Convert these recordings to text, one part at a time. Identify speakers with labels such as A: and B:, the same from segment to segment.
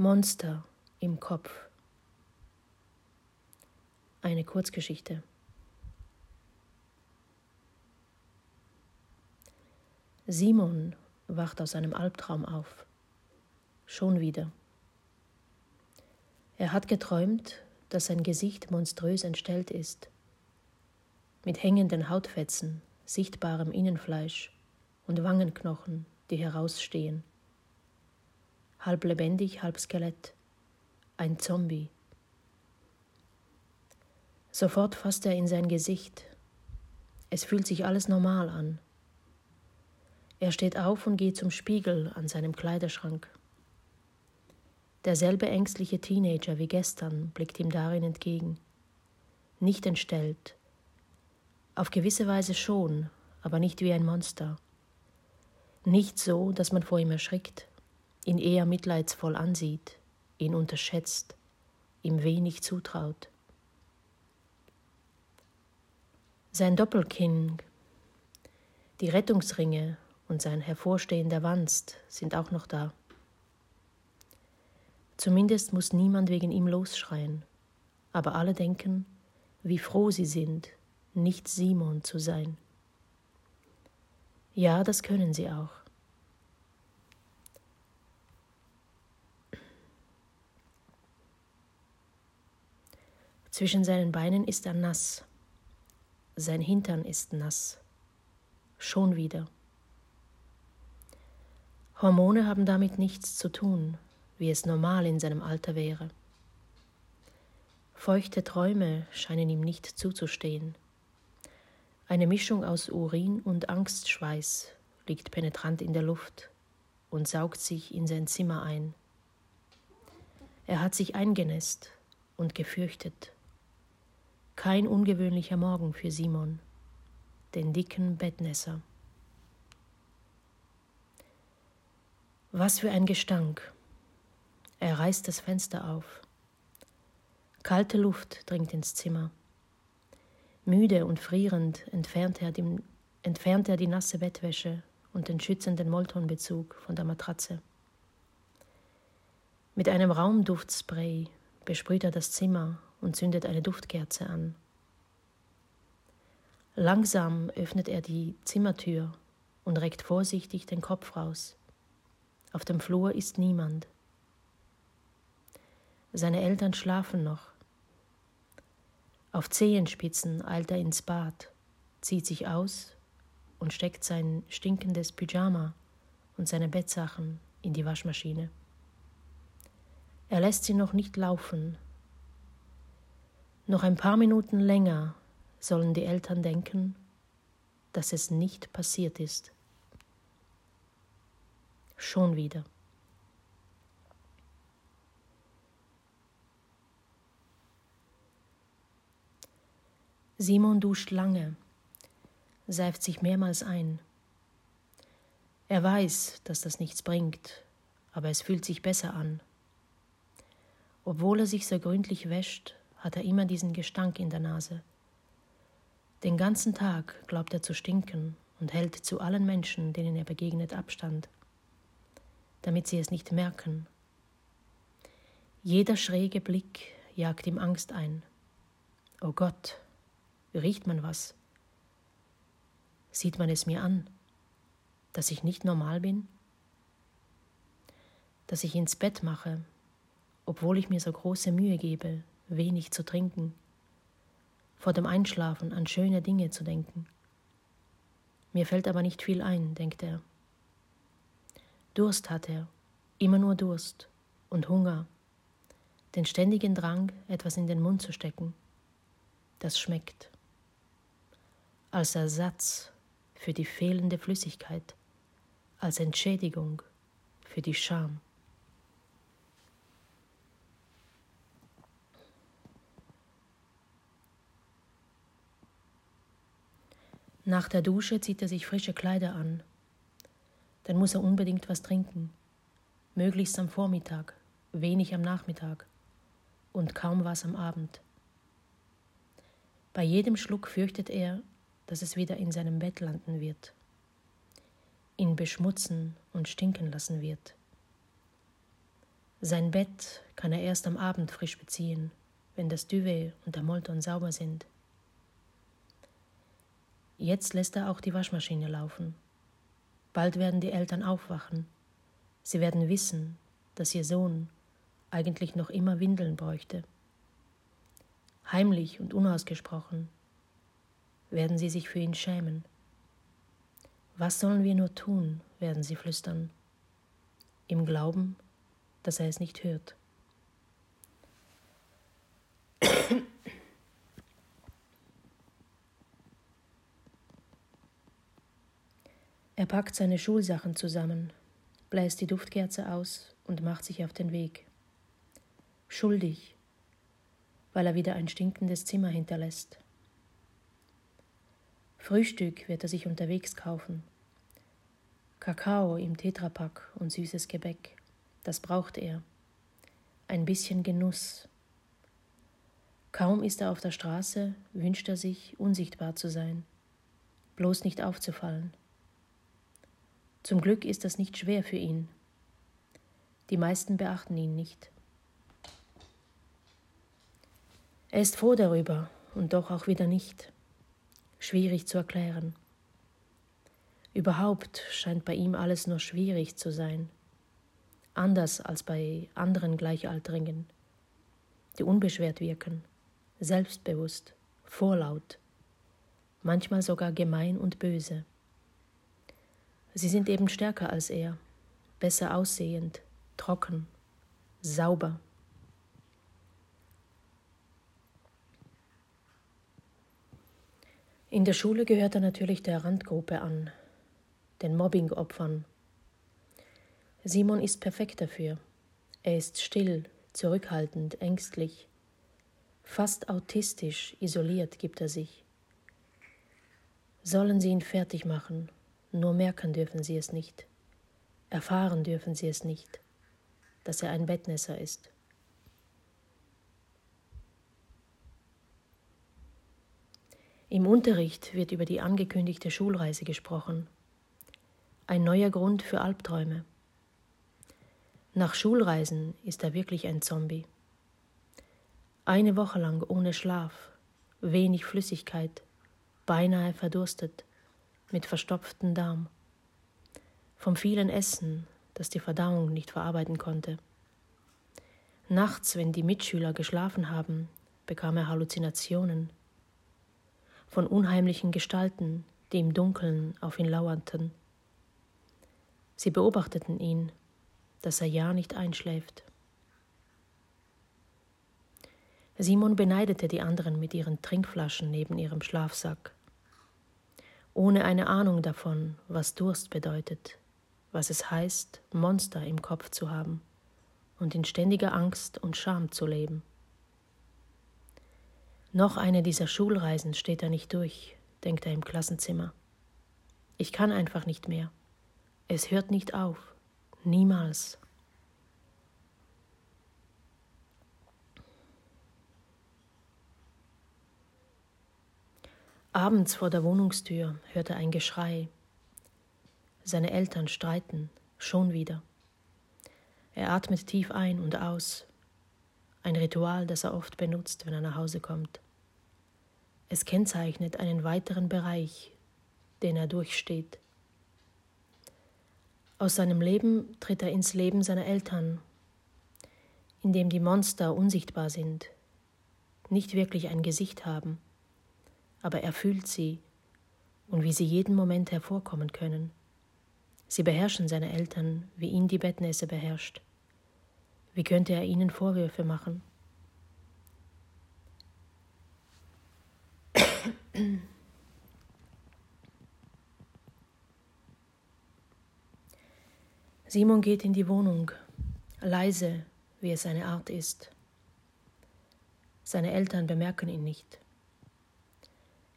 A: Monster im Kopf. Eine Kurzgeschichte. Simon wacht aus einem Albtraum auf. Schon wieder. Er hat geträumt, dass sein Gesicht monströs entstellt ist, mit hängenden Hautfetzen, sichtbarem Innenfleisch und Wangenknochen, die herausstehen halb lebendig, halb Skelett, ein Zombie. Sofort fasst er in sein Gesicht. Es fühlt sich alles normal an. Er steht auf und geht zum Spiegel an seinem Kleiderschrank. Derselbe ängstliche Teenager wie gestern blickt ihm darin entgegen. Nicht entstellt. Auf gewisse Weise schon, aber nicht wie ein Monster. Nicht so, dass man vor ihm erschrickt, ihn eher mitleidsvoll ansieht, ihn unterschätzt, ihm wenig zutraut. Sein Doppelkinn, die Rettungsringe und sein hervorstehender Wanst sind auch noch da. Zumindest muss niemand wegen ihm losschreien, aber alle denken, wie froh sie sind, nicht Simon zu sein. Ja, das können sie auch. Zwischen seinen Beinen ist er nass. Sein Hintern ist nass. Schon wieder. Hormone haben damit nichts zu tun, wie es normal in seinem Alter wäre. Feuchte Träume scheinen ihm nicht zuzustehen. Eine Mischung aus Urin und Angstschweiß liegt penetrant in der Luft und saugt sich in sein Zimmer ein. Er hat sich eingenässt und gefürchtet. Kein ungewöhnlicher Morgen für Simon, den dicken Bettnässer. Was für ein Gestank. Er reißt das Fenster auf. Kalte Luft dringt ins Zimmer. Müde und frierend entfernt er, die, entfernt er die nasse Bettwäsche und den schützenden Moltonbezug von der Matratze. Mit einem Raumduftspray besprüht er das Zimmer und zündet eine Duftkerze an. Langsam öffnet er die Zimmertür und reckt vorsichtig den Kopf raus. Auf dem Flur ist niemand. Seine Eltern schlafen noch. Auf Zehenspitzen eilt er ins Bad, zieht sich aus und steckt sein stinkendes Pyjama und seine Bettsachen in die Waschmaschine. Er lässt sie noch nicht laufen, noch ein paar Minuten länger sollen die Eltern denken, dass es nicht passiert ist. Schon wieder. Simon duscht lange, seift sich mehrmals ein. Er weiß, dass das nichts bringt, aber es fühlt sich besser an. Obwohl er sich so gründlich wäscht, hat er immer diesen Gestank in der Nase. Den ganzen Tag glaubt er zu stinken und hält zu allen Menschen, denen er begegnet, Abstand, damit sie es nicht merken. Jeder schräge Blick jagt ihm Angst ein. Oh Gott, riecht man was? Sieht man es mir an, dass ich nicht normal bin? Dass ich ins Bett mache, obwohl ich mir so große Mühe gebe, wenig zu trinken, vor dem Einschlafen an schöne Dinge zu denken. Mir fällt aber nicht viel ein, denkt er. Durst hat er, immer nur Durst und Hunger, den ständigen Drang, etwas in den Mund zu stecken. Das schmeckt. Als Ersatz für die fehlende Flüssigkeit, als Entschädigung für die Scham. Nach der Dusche zieht er sich frische Kleider an. Dann muss er unbedingt was trinken. Möglichst am Vormittag, wenig am Nachmittag und kaum was am Abend. Bei jedem Schluck fürchtet er, dass es wieder in seinem Bett landen wird, ihn beschmutzen und stinken lassen wird. Sein Bett kann er erst am Abend frisch beziehen, wenn das Duvet und der Molton sauber sind. Jetzt lässt er auch die Waschmaschine laufen. Bald werden die Eltern aufwachen. Sie werden wissen, dass ihr Sohn eigentlich noch immer Windeln bräuchte. Heimlich und unausgesprochen werden sie sich für ihn schämen. Was sollen wir nur tun, werden sie flüstern, im Glauben, dass er es nicht hört. Er packt seine Schulsachen zusammen, bläst die Duftkerze aus und macht sich auf den Weg. Schuldig, weil er wieder ein stinkendes Zimmer hinterlässt. Frühstück wird er sich unterwegs kaufen. Kakao im Tetrapack und süßes Gebäck, das braucht er. Ein bisschen Genuss. Kaum ist er auf der Straße, wünscht er sich, unsichtbar zu sein, bloß nicht aufzufallen. Zum Glück ist das nicht schwer für ihn. Die meisten beachten ihn nicht. Er ist froh darüber und doch auch wieder nicht. Schwierig zu erklären. Überhaupt scheint bei ihm alles nur schwierig zu sein. Anders als bei anderen Gleichaltrigen, die unbeschwert wirken, selbstbewusst, vorlaut, manchmal sogar gemein und böse. Sie sind eben stärker als er, besser aussehend, trocken, sauber. In der Schule gehört er natürlich der Randgruppe an, den Mobbing-Opfern. Simon ist perfekt dafür. Er ist still, zurückhaltend, ängstlich. Fast autistisch, isoliert gibt er sich. Sollen sie ihn fertig machen, nur merken dürfen sie es nicht. Erfahren dürfen sie es nicht, dass er ein Bettnässer ist. Im Unterricht wird über die angekündigte Schulreise gesprochen. Ein neuer Grund für Albträume. Nach Schulreisen ist er wirklich ein Zombie. Eine Woche lang ohne Schlaf, wenig Flüssigkeit, beinahe verdurstet, mit verstopftem Darm. Vom vielen Essen, das die Verdauung nicht verarbeiten konnte. Nachts, wenn die Mitschüler geschlafen haben, bekam er Halluzinationen von unheimlichen Gestalten, die im Dunkeln auf ihn lauerten. Sie beobachteten ihn, dass er ja nicht einschläft. Simon beneidete die anderen mit ihren Trinkflaschen neben ihrem Schlafsack ohne eine Ahnung davon, was Durst bedeutet, was es heißt, Monster im Kopf zu haben und in ständiger Angst und Scham zu leben. Noch eine dieser Schulreisen steht er nicht durch, denkt er im Klassenzimmer. Ich kann einfach nicht mehr. Es hört nicht auf. Niemals. Abends vor der Wohnungstür hört er ein Geschrei. Seine Eltern streiten, schon wieder. Er atmet tief ein und aus. Ein Ritual, das er oft benutzt, wenn er nach Hause kommt. Es kennzeichnet einen weiteren Bereich, den er durchsteht. Aus seinem Leben tritt er ins Leben seiner Eltern, in dem die Monster unsichtbar sind, nicht wirklich ein Gesicht haben aber er fühlt sie und wie sie jeden Moment hervorkommen können. Sie beherrschen seine Eltern, wie ihn die Bettnässe beherrscht. Wie könnte er ihnen Vorwürfe machen? Simon geht in die Wohnung, leise, wie es seine Art ist. Seine Eltern bemerken ihn nicht.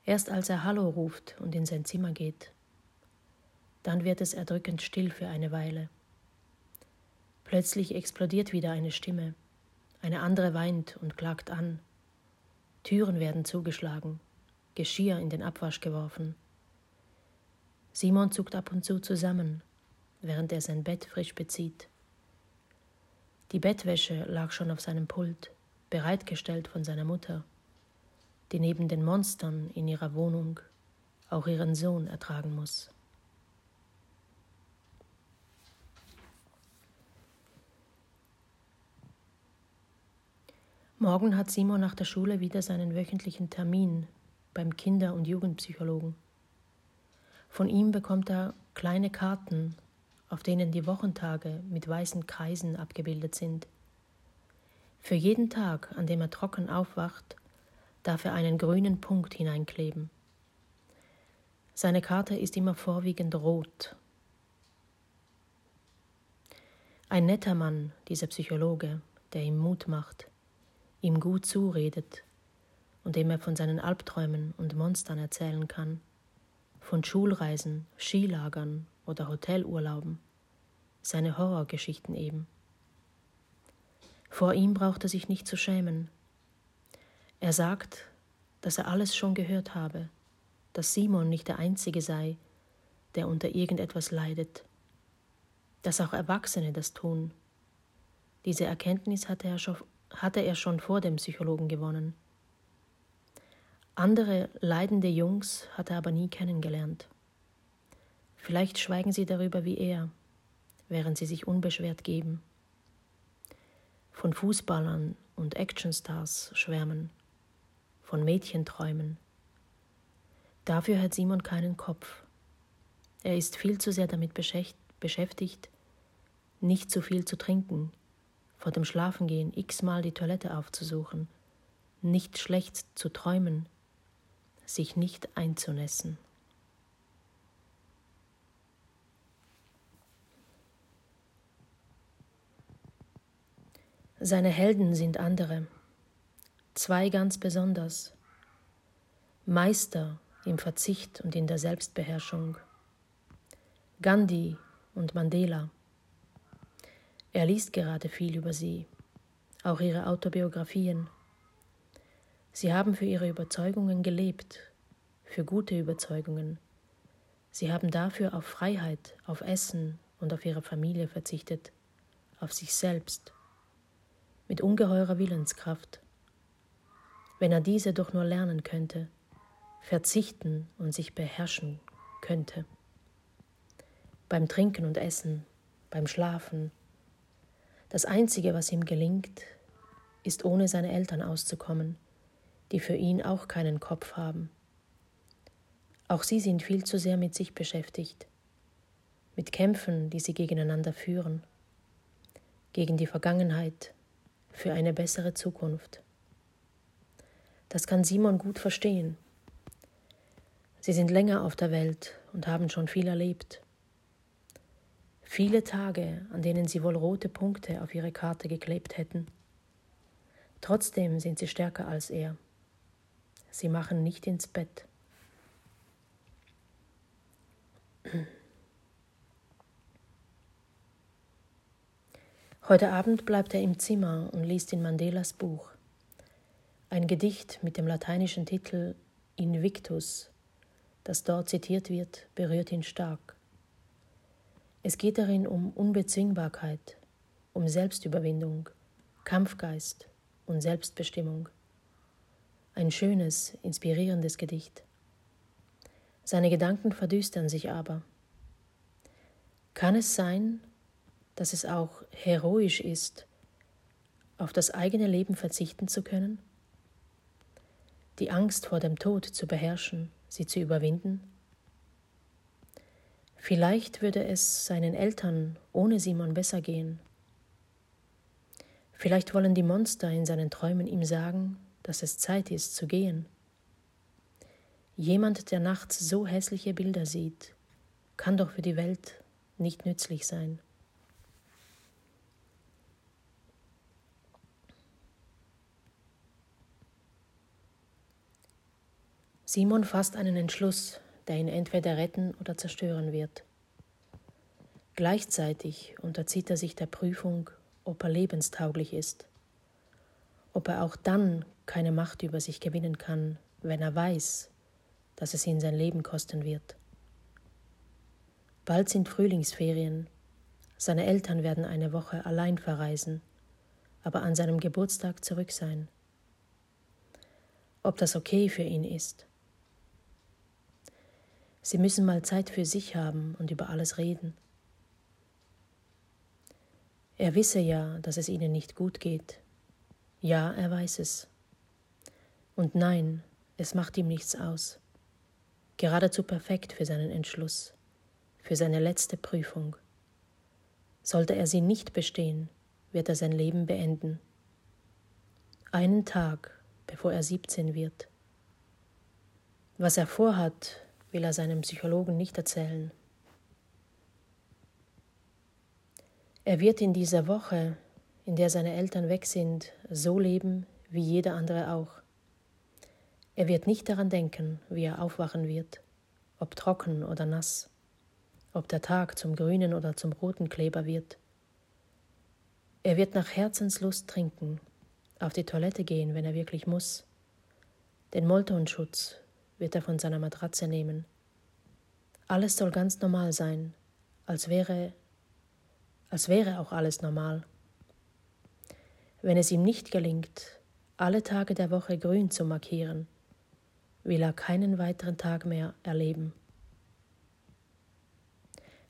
A: Erst als er Hallo ruft und in sein Zimmer geht, dann wird es erdrückend still für eine Weile. Plötzlich explodiert wieder eine Stimme, eine andere weint und klagt an. Türen werden zugeschlagen, Geschirr in den Abwasch geworfen. Simon zuckt ab und zu zusammen, während er sein Bett frisch bezieht. Die Bettwäsche lag schon auf seinem Pult, bereitgestellt von seiner Mutter, die neben den Monstern in ihrer Wohnung auch ihren Sohn ertragen muss. Morgen hat Simon nach der Schule wieder seinen wöchentlichen Termin beim Kinder- und Jugendpsychologen. Von ihm bekommt er kleine Karten, auf denen die Wochentage mit weißen Kreisen abgebildet sind. Für jeden Tag, an dem er trocken aufwacht, darf er einen grünen Punkt hineinkleben. Seine Karte ist immer vorwiegend rot. Ein netter Mann, dieser Psychologe, der ihm Mut macht, ihm gut zuredet und dem er von seinen Albträumen und Monstern erzählen kann, von Schulreisen, Skilagern oder Hotelurlauben, seine Horrorgeschichten eben. Vor ihm braucht er sich nicht zu schämen. Er sagt, dass er alles schon gehört habe, dass Simon nicht der Einzige sei, der unter irgendetwas leidet, dass auch Erwachsene das tun. Diese Erkenntnis hatte er schon, hatte er schon vor dem Psychologen gewonnen. Andere leidende Jungs hat er aber nie kennengelernt. Vielleicht schweigen sie darüber wie er, während sie sich unbeschwert geben. Von Fußballern und Actionstars schwärmen, von Mädchen träumen. Dafür hat Simon keinen Kopf. Er ist viel zu sehr damit beschäftigt, nicht zu viel zu trinken, vor dem Schlafengehen x-mal die Toilette aufzusuchen, nicht schlecht zu träumen, sich nicht einzunässen. Seine Helden sind andere, zwei ganz besonders, Meister im Verzicht und in der Selbstbeherrschung, Gandhi und Mandela. Er liest gerade viel über sie, auch ihre Autobiografien. Sie haben für ihre Überzeugungen gelebt, für gute Überzeugungen. Sie haben dafür auf Freiheit, auf Essen und auf ihre Familie verzichtet, auf sich selbst, mit ungeheurer Willenskraft. Wenn er diese doch nur lernen könnte, verzichten und sich beherrschen könnte. Beim Trinken und Essen, beim Schlafen. Das Einzige, was ihm gelingt, ist ohne seine Eltern auszukommen die für ihn auch keinen Kopf haben. Auch sie sind viel zu sehr mit sich beschäftigt, mit Kämpfen, die sie gegeneinander führen, gegen die Vergangenheit, für eine bessere Zukunft. Das kann Simon gut verstehen. Sie sind länger auf der Welt und haben schon viel erlebt. Viele Tage, an denen sie wohl rote Punkte auf ihre Karte geklebt hätten. Trotzdem sind sie stärker als er. Sie machen nicht ins Bett. Heute Abend bleibt er im Zimmer und liest in Mandelas Buch. Ein Gedicht mit dem lateinischen Titel Invictus, das dort zitiert wird, berührt ihn stark. Es geht darin um Unbezwingbarkeit, um Selbstüberwindung, Kampfgeist und Selbstbestimmung. Ein schönes, inspirierendes Gedicht. Seine Gedanken verdüstern sich aber. Kann es sein, dass es auch heroisch ist, auf das eigene Leben verzichten zu können? Die Angst vor dem Tod zu beherrschen, sie zu überwinden? Vielleicht würde es seinen Eltern ohne Simon besser gehen. Vielleicht wollen die Monster in seinen Träumen ihm sagen, dass es Zeit ist zu gehen. Jemand, der nachts so hässliche Bilder sieht, kann doch für die Welt nicht nützlich sein. Simon fasst einen Entschluss, der ihn entweder retten oder zerstören wird. Gleichzeitig unterzieht er sich der Prüfung, ob er lebenstauglich ist, ob er auch dann keine Macht über sich gewinnen kann, wenn er weiß, dass es ihn sein Leben kosten wird. Bald sind Frühlingsferien, seine Eltern werden eine Woche allein verreisen, aber an seinem Geburtstag zurück sein. Ob das okay für ihn ist. Sie müssen mal Zeit für sich haben und über alles reden. Er wisse ja, dass es ihnen nicht gut geht. Ja, er weiß es. Und nein, es macht ihm nichts aus. Geradezu perfekt für seinen Entschluss, für seine letzte Prüfung. Sollte er sie nicht bestehen, wird er sein Leben beenden. Einen Tag, bevor er 17 wird. Was er vorhat, will er seinem Psychologen nicht erzählen. Er wird in dieser Woche, in der seine Eltern weg sind, so leben wie jeder andere auch. Er wird nicht daran denken, wie er aufwachen wird, ob trocken oder nass, ob der Tag zum grünen oder zum roten Kleber wird. Er wird nach Herzenslust trinken, auf die Toilette gehen, wenn er wirklich muss. Den Moltonschutz wird er von seiner Matratze nehmen. Alles soll ganz normal sein, als wäre, als wäre auch alles normal. Wenn es ihm nicht gelingt, alle Tage der Woche grün zu markieren, will er keinen weiteren Tag mehr erleben.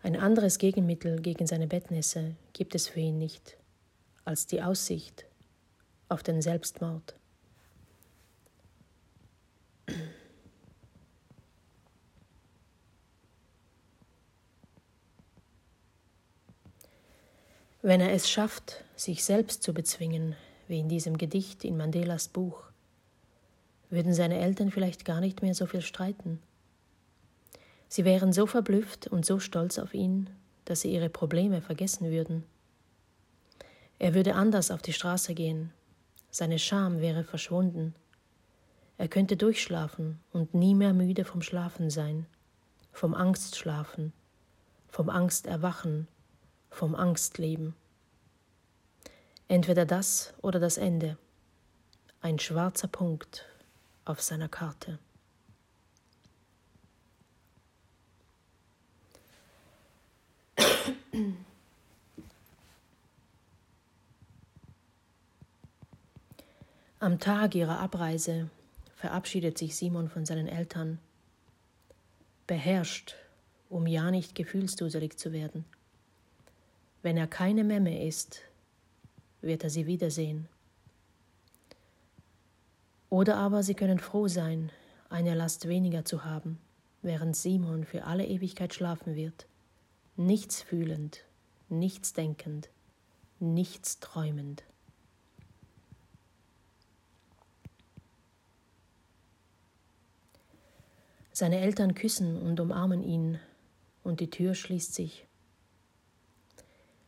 A: Ein anderes Gegenmittel gegen seine Bettnässe gibt es für ihn nicht als die Aussicht auf den Selbstmord. Wenn er es schafft, sich selbst zu bezwingen, wie in diesem Gedicht in Mandelas Buch, würden seine Eltern vielleicht gar nicht mehr so viel streiten. Sie wären so verblüfft und so stolz auf ihn, dass sie ihre Probleme vergessen würden. Er würde anders auf die Straße gehen, seine Scham wäre verschwunden, er könnte durchschlafen und nie mehr müde vom Schlafen sein, vom Angstschlafen, vom Angsterwachen, vom Angstleben. Entweder das oder das Ende, ein schwarzer Punkt auf seiner Karte. Am Tag ihrer Abreise verabschiedet sich Simon von seinen Eltern, beherrscht, um ja nicht gefühlsduselig zu werden. Wenn er keine Memme ist, wird er sie wiedersehen. Oder aber sie können froh sein, eine Last weniger zu haben, während Simon für alle Ewigkeit schlafen wird, nichts fühlend, nichts denkend, nichts träumend. Seine Eltern küssen und umarmen ihn, und die Tür schließt sich.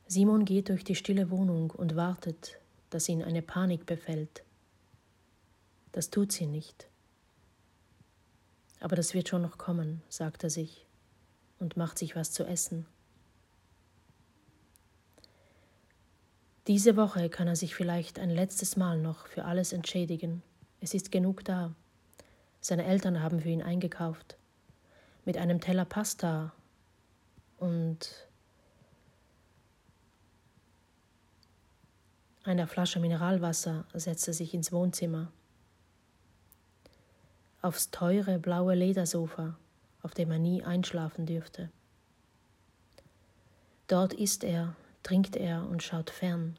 A: Simon geht durch die stille Wohnung und wartet, dass ihn eine Panik befällt. Das tut sie nicht. Aber das wird schon noch kommen, sagt er sich und macht sich was zu essen. Diese Woche kann er sich vielleicht ein letztes Mal noch für alles entschädigen. Es ist genug da. Seine Eltern haben für ihn eingekauft. Mit einem Teller Pasta und einer Flasche Mineralwasser setzt er sich ins Wohnzimmer. Aufs teure blaue Ledersofa, auf dem er nie einschlafen dürfte. Dort isst er, trinkt er und schaut fern.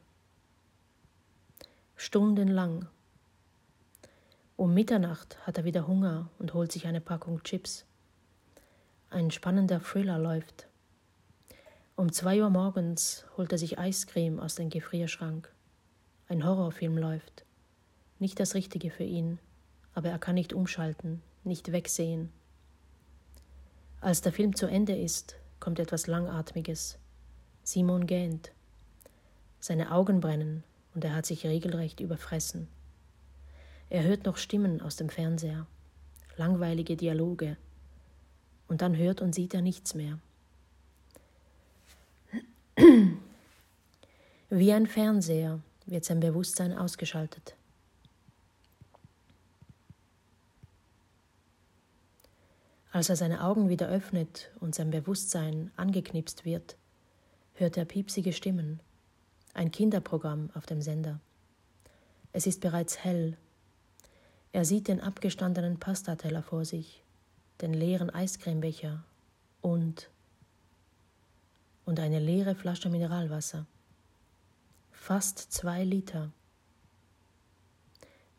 A: Stundenlang um Mitternacht hat er wieder Hunger und holt sich eine Packung Chips. Ein spannender Thriller läuft. Um zwei Uhr morgens holt er sich Eiscreme aus dem Gefrierschrank. Ein Horrorfilm läuft. Nicht das Richtige für ihn, aber er kann nicht umschalten, nicht wegsehen. Als der Film zu Ende ist, kommt etwas Langatmiges. Simon gähnt. Seine Augen brennen und er hat sich regelrecht überfressen. Er hört noch Stimmen aus dem Fernseher, langweilige Dialoge, und dann hört und sieht er nichts mehr. Wie ein Fernseher wird sein Bewusstsein ausgeschaltet. Als er seine Augen wieder öffnet und sein Bewusstsein angeknipst wird, hört er piepsige Stimmen, ein Kinderprogramm auf dem Sender. Es ist bereits hell. Er sieht den abgestandenen Pastateller vor sich, den leeren Eiscremebecher und und eine leere Flasche Mineralwasser. Fast zwei Liter.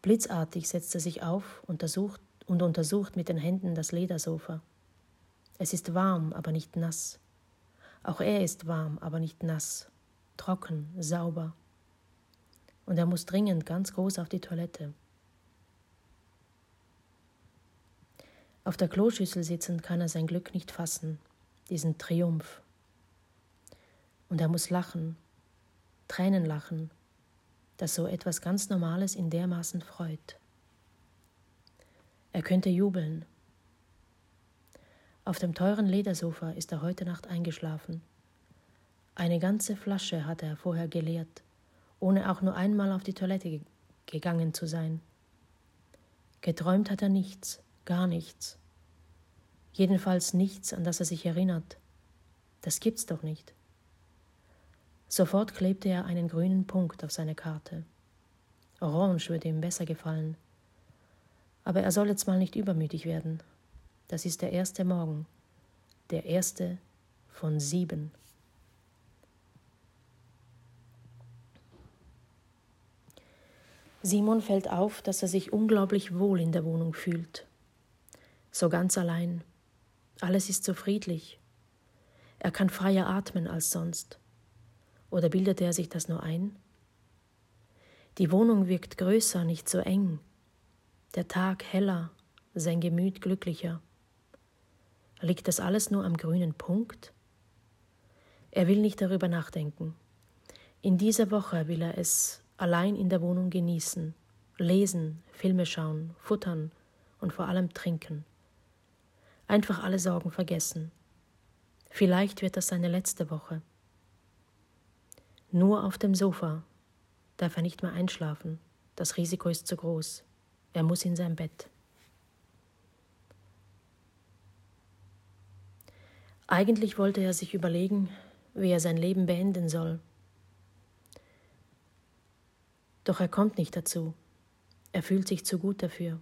A: Blitzartig setzt er sich auf untersucht und untersucht mit den Händen das Ledersofa. Es ist warm, aber nicht nass. Auch er ist warm, aber nicht nass, trocken, sauber. Und er muss dringend ganz groß auf die Toilette. Auf der Kloschüssel sitzend kann er sein Glück nicht fassen, diesen Triumph. Und er muss lachen, Tränen lachen, dass so etwas ganz Normales ihn dermaßen freut. Er könnte jubeln. Auf dem teuren Ledersofa ist er heute Nacht eingeschlafen. Eine ganze Flasche hatte er vorher geleert, ohne auch nur einmal auf die Toilette gegangen zu sein. Geträumt hat er nichts, gar nichts. Jedenfalls nichts, an das er sich erinnert. Das gibt's doch nicht. Sofort klebte er einen grünen Punkt auf seine Karte. Orange würde ihm besser gefallen. Aber er soll jetzt mal nicht übermütig werden. Das ist der erste Morgen, der erste von sieben. Simon fällt auf, dass er sich unglaublich wohl in der Wohnung fühlt. So ganz allein. Alles ist so friedlich. Er kann freier atmen als sonst. Oder bildete er sich das nur ein? Die Wohnung wirkt größer, nicht so eng. Der Tag heller, sein Gemüt glücklicher. Liegt das alles nur am grünen Punkt? Er will nicht darüber nachdenken. In dieser Woche will er es allein in der Wohnung genießen, lesen, Filme schauen, futtern und vor allem trinken. Einfach alle Sorgen vergessen. Vielleicht wird das seine letzte Woche. Nur auf dem Sofa darf er nicht mehr einschlafen. Das Risiko ist zu groß. Er muss in sein Bett. Eigentlich wollte er sich überlegen, wie er sein Leben beenden soll. Doch er kommt nicht dazu. Er fühlt sich zu gut dafür.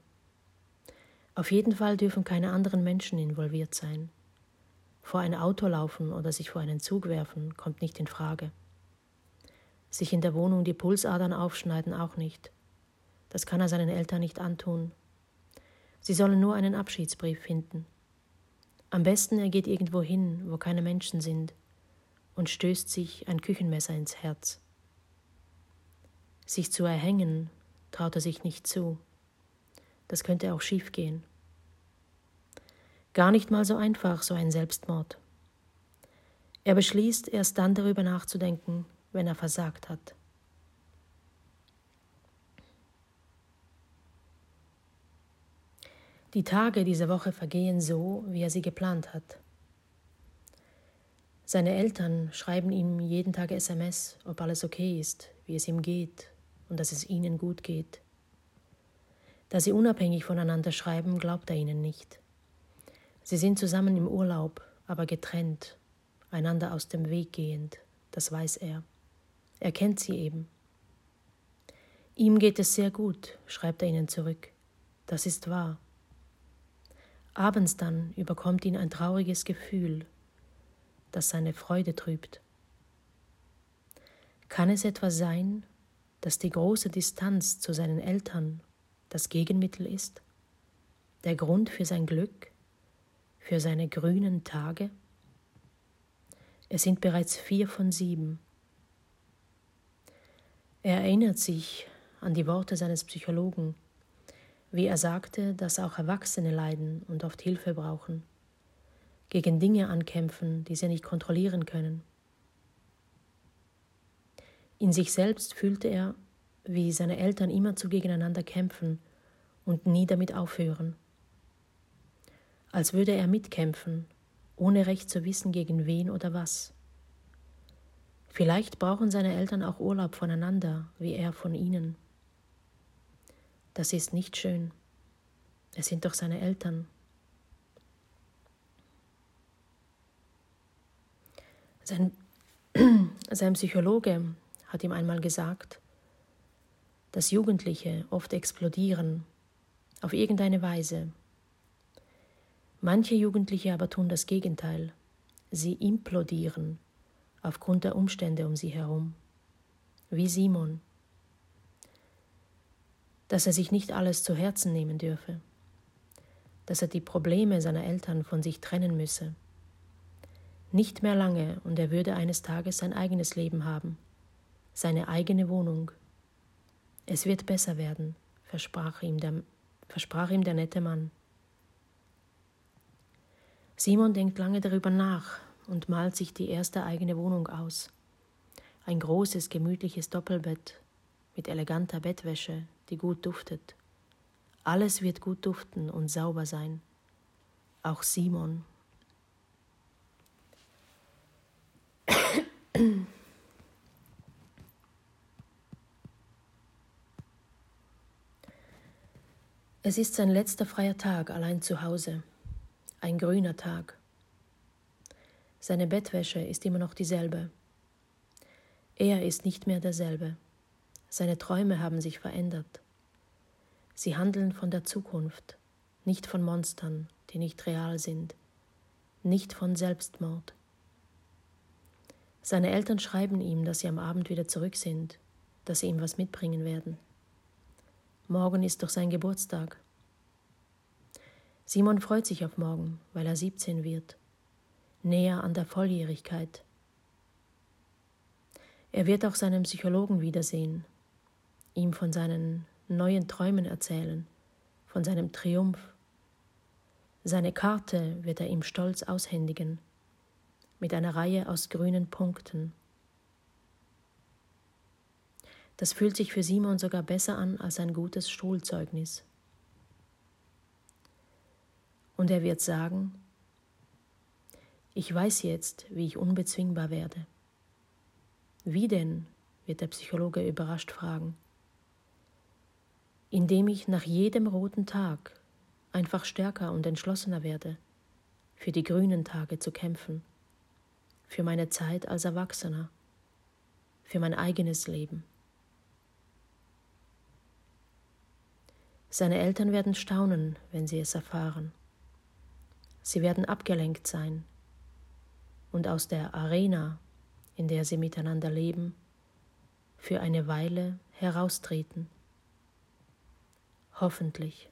A: Auf jeden Fall dürfen keine anderen Menschen involviert sein. Vor ein Auto laufen oder sich vor einen Zug werfen kommt nicht in Frage. Sich in der Wohnung die Pulsadern aufschneiden auch nicht. Das kann er seinen Eltern nicht antun. Sie sollen nur einen Abschiedsbrief finden. Am besten er geht irgendwo hin, wo keine Menschen sind, und stößt sich ein Küchenmesser ins Herz. Sich zu erhängen traut er sich nicht zu. Das könnte auch schiefgehen. Gar nicht mal so einfach, so ein Selbstmord. Er beschließt, erst dann darüber nachzudenken, wenn er versagt hat. Die Tage dieser Woche vergehen so, wie er sie geplant hat. Seine Eltern schreiben ihm jeden Tag SMS, ob alles okay ist, wie es ihm geht und dass es ihnen gut geht. Da sie unabhängig voneinander schreiben, glaubt er ihnen nicht. Sie sind zusammen im Urlaub, aber getrennt, einander aus dem Weg gehend, das weiß er. Er kennt sie eben. Ihm geht es sehr gut, schreibt er ihnen zurück. Das ist wahr. Abends dann überkommt ihn ein trauriges Gefühl, das seine Freude trübt. Kann es etwa sein, dass die große Distanz zu seinen Eltern das Gegenmittel ist? Der Grund für sein Glück? Für seine grünen Tage? Es sind bereits vier von sieben. Er erinnert sich an die Worte seines Psychologen, wie er sagte, dass auch Erwachsene leiden und oft Hilfe brauchen, gegen Dinge ankämpfen, die sie nicht kontrollieren können. In sich selbst fühlte er, wie seine Eltern immerzu gegeneinander kämpfen und nie damit aufhören. Als würde er mitkämpfen, ohne recht zu wissen, gegen wen oder was. Vielleicht brauchen seine Eltern auch Urlaub voneinander, wie er von ihnen. Das ist nicht schön. Es sind doch seine Eltern. Sein, sein Psychologe hat ihm einmal gesagt, dass Jugendliche oft explodieren, auf irgendeine Weise. Manche Jugendliche aber tun das Gegenteil. Sie implodieren aufgrund der Umstände um sie herum. Wie Simon. Dass er sich nicht alles zu Herzen nehmen dürfe. Dass er die Probleme seiner Eltern von sich trennen müsse. Nicht mehr lange und er würde eines Tages sein eigenes Leben haben, seine eigene Wohnung. Es wird besser werden, versprach ihm der, versprach ihm der nette Mann. Simon denkt lange darüber nach und malt sich die erste eigene Wohnung aus. Ein großes, gemütliches Doppelbett mit eleganter Bettwäsche, die gut duftet. Alles wird gut duften und sauber sein. Auch Simon. Es ist sein letzter freier Tag allein zu Hause ein grüner Tag. Seine Bettwäsche ist immer noch dieselbe. Er ist nicht mehr derselbe. Seine Träume haben sich verändert. Sie handeln von der Zukunft, nicht von Monstern, die nicht real sind, nicht von Selbstmord. Seine Eltern schreiben ihm, dass sie am Abend wieder zurück sind, dass sie ihm was mitbringen werden. Morgen ist doch sein Geburtstag. Simon freut sich auf morgen, weil er 17 wird, näher an der Volljährigkeit. Er wird auch seinen Psychologen wiedersehen, ihm von seinen neuen Träumen erzählen, von seinem Triumph. Seine Karte wird er ihm stolz aushändigen, mit einer Reihe aus grünen Punkten. Das fühlt sich für Simon sogar besser an als ein gutes Schulzeugnis. Und er wird sagen, ich weiß jetzt, wie ich unbezwingbar werde. Wie denn? wird der Psychologe überrascht fragen. Indem ich nach jedem roten Tag einfach stärker und entschlossener werde, für die grünen Tage zu kämpfen, für meine Zeit als Erwachsener, für mein eigenes Leben. Seine Eltern werden staunen, wenn sie es erfahren. Sie werden abgelenkt sein und aus der Arena, in der sie miteinander leben, für eine Weile heraustreten. Hoffentlich.